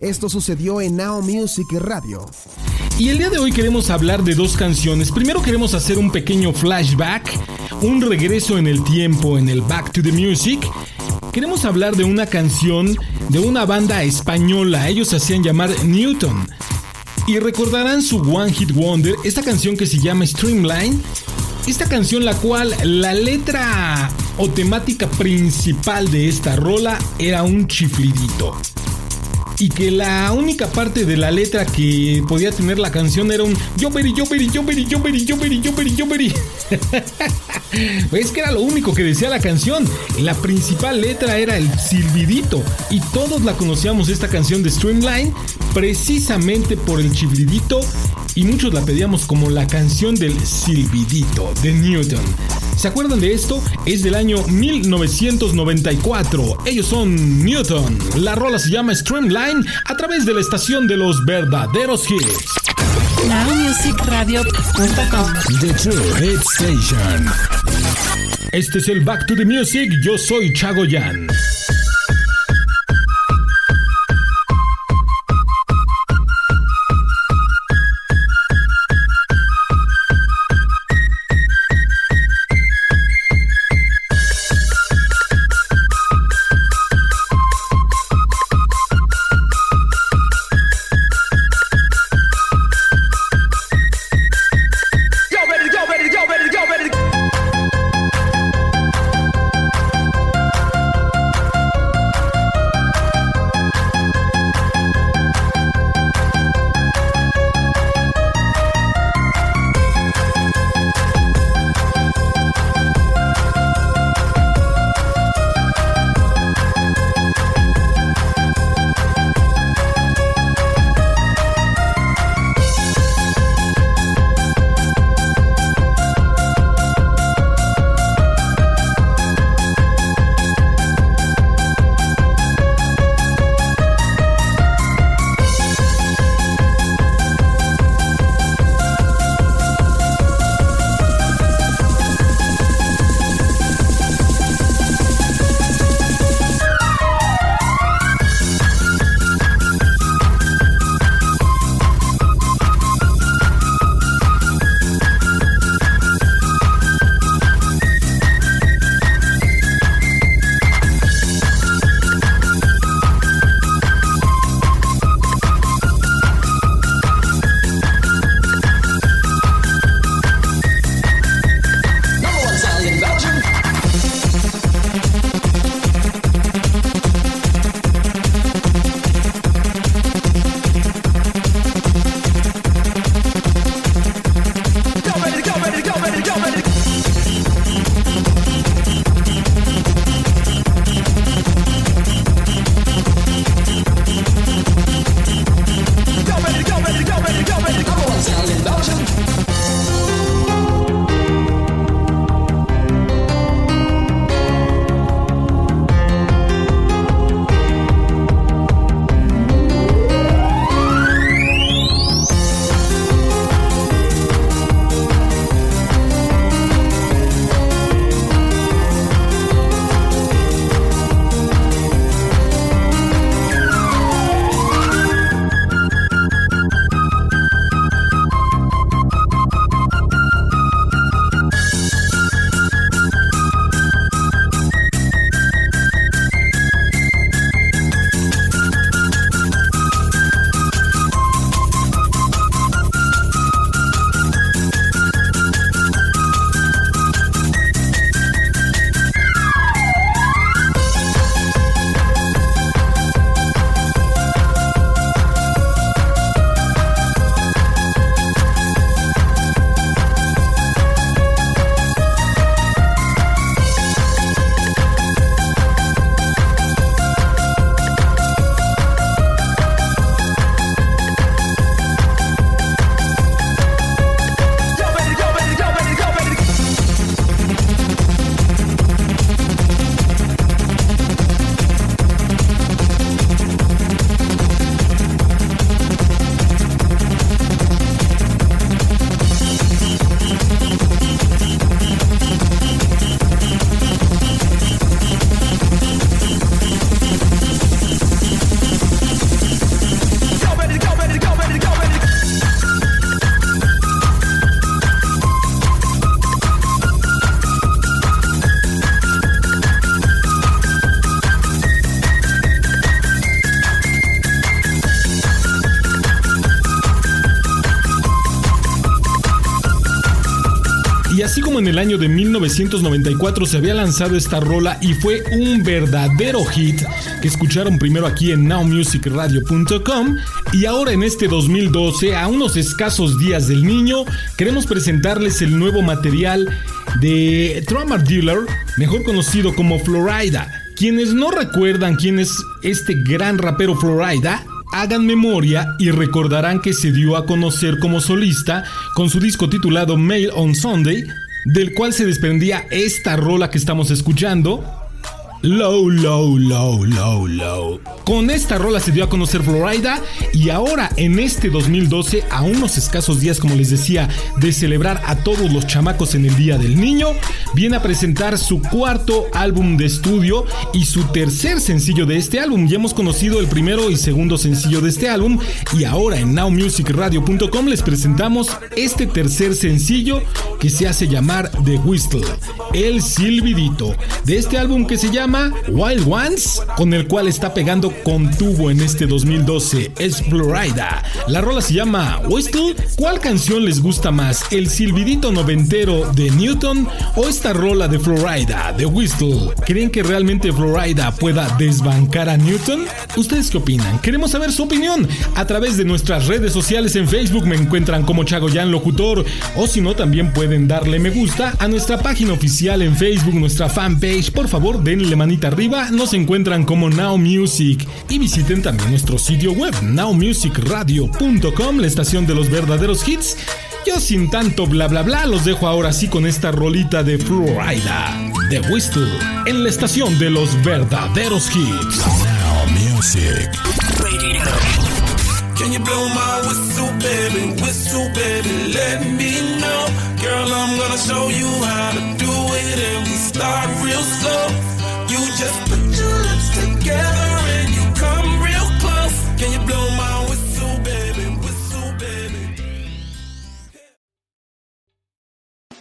Esto sucedió en Now Music Radio. Y el día de hoy queremos hablar de dos canciones. Primero queremos hacer un pequeño flashback, un regreso en el tiempo en el Back to the Music. Queremos hablar de una canción de una banda española. Ellos hacían llamar Newton. Y recordarán su One Hit Wonder, esta canción que se llama Streamline. Esta canción la cual la letra o temática principal de esta rola era un chiflidito y que la única parte de la letra que podía tener la canción era un yo yo yo yo yo es que era lo único que decía la canción. La principal letra era el silbidito y todos la conocíamos esta canción de Streamline precisamente por el chiflidito y muchos la pedíamos como la canción del silbidito de Newton. ¿Se acuerdan de esto? Es del año 1994. Ellos son Newton. La rola se llama Streamline a través de la estación de los verdaderos hits. NowMusicRadio.com The True Hit Station. Este es el Back to the Music. Yo soy Chago Yan. Y así como en el año de 1994 se había lanzado esta rola y fue un verdadero hit que escucharon primero aquí en nowmusicradio.com y ahora en este 2012, a unos escasos días del niño, queremos presentarles el nuevo material de Trauma Dealer, mejor conocido como Florida. Quienes no recuerdan quién es este gran rapero Florida, hagan memoria y recordarán que se dio a conocer como solista con su disco titulado Mail on Sunday, del cual se desprendía esta rola que estamos escuchando, Low, low, low, low, low. Con esta rola se dio a conocer Florida y ahora en este 2012, a unos escasos días, como les decía, de celebrar a todos los chamacos en el Día del Niño, viene a presentar su cuarto álbum de estudio y su tercer sencillo de este álbum. Ya hemos conocido el primero y segundo sencillo de este álbum y ahora en nowmusicradio.com les presentamos este tercer sencillo que se hace llamar The Whistle, el silbidito, de este álbum que se llama Wild Ones, con el cual está pegando con tubo en este 2012, es Florida. La rola se llama Whistle. ¿Cuál canción les gusta más? ¿El silbidito noventero de Newton o esta rola de Florida, de Whistle? ¿Creen que realmente Florida pueda desbancar a Newton? ¿Ustedes qué opinan? Queremos saber su opinión. A través de nuestras redes sociales en Facebook me encuentran como Chagoyan Locutor o si no también pueden darle me gusta a nuestra página oficial en Facebook, nuestra fanpage. Por favor, denle manita arriba, nos encuentran como Now Music y visiten también nuestro sitio web nowmusicradio.com, la estación de los verdaderos hits. Yo sin tanto bla bla bla los dejo ahora sí con esta rolita de Florida de Whistle en la estación de los verdaderos hits. Now Music. Can you blow my whistle, baby? Whistle, baby, let me know. Girl, I'm gonna show you how to